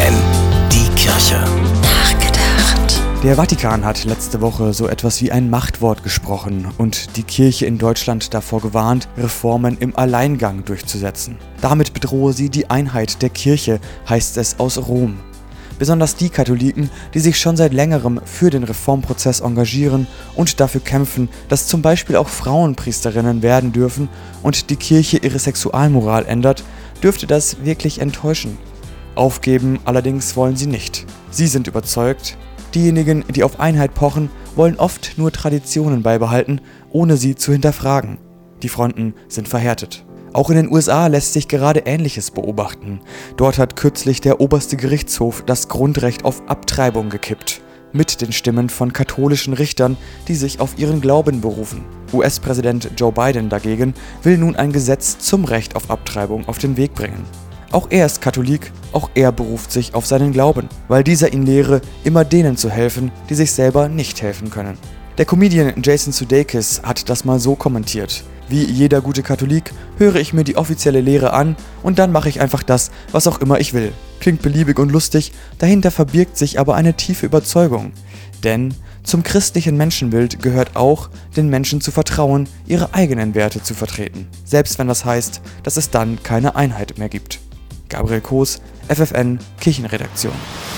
FFN, die Kirche. Nachgedacht. Der Vatikan hat letzte Woche so etwas wie ein Machtwort gesprochen und die Kirche in Deutschland davor gewarnt, Reformen im Alleingang durchzusetzen. Damit bedrohe sie die Einheit der Kirche, heißt es aus Rom. Besonders die Katholiken, die sich schon seit längerem für den Reformprozess engagieren und dafür kämpfen, dass zum Beispiel auch Frauen Priesterinnen werden dürfen und die Kirche ihre Sexualmoral ändert, dürfte das wirklich enttäuschen. Aufgeben allerdings wollen sie nicht. Sie sind überzeugt, diejenigen, die auf Einheit pochen, wollen oft nur Traditionen beibehalten, ohne sie zu hinterfragen. Die Fronten sind verhärtet. Auch in den USA lässt sich gerade Ähnliches beobachten. Dort hat kürzlich der oberste Gerichtshof das Grundrecht auf Abtreibung gekippt. Mit den Stimmen von katholischen Richtern, die sich auf ihren Glauben berufen. US-Präsident Joe Biden dagegen will nun ein Gesetz zum Recht auf Abtreibung auf den Weg bringen. Auch er ist Katholik, auch er beruft sich auf seinen Glauben, weil dieser ihn lehre, immer denen zu helfen, die sich selber nicht helfen können. Der Comedian Jason Sudeikis hat das mal so kommentiert. Wie jeder gute Katholik höre ich mir die offizielle Lehre an und dann mache ich einfach das, was auch immer ich will. Klingt beliebig und lustig, dahinter verbirgt sich aber eine tiefe Überzeugung. Denn zum christlichen Menschenbild gehört auch, den Menschen zu vertrauen, ihre eigenen Werte zu vertreten. Selbst wenn das heißt, dass es dann keine Einheit mehr gibt. Gabriel Koos, FFN Kirchenredaktion.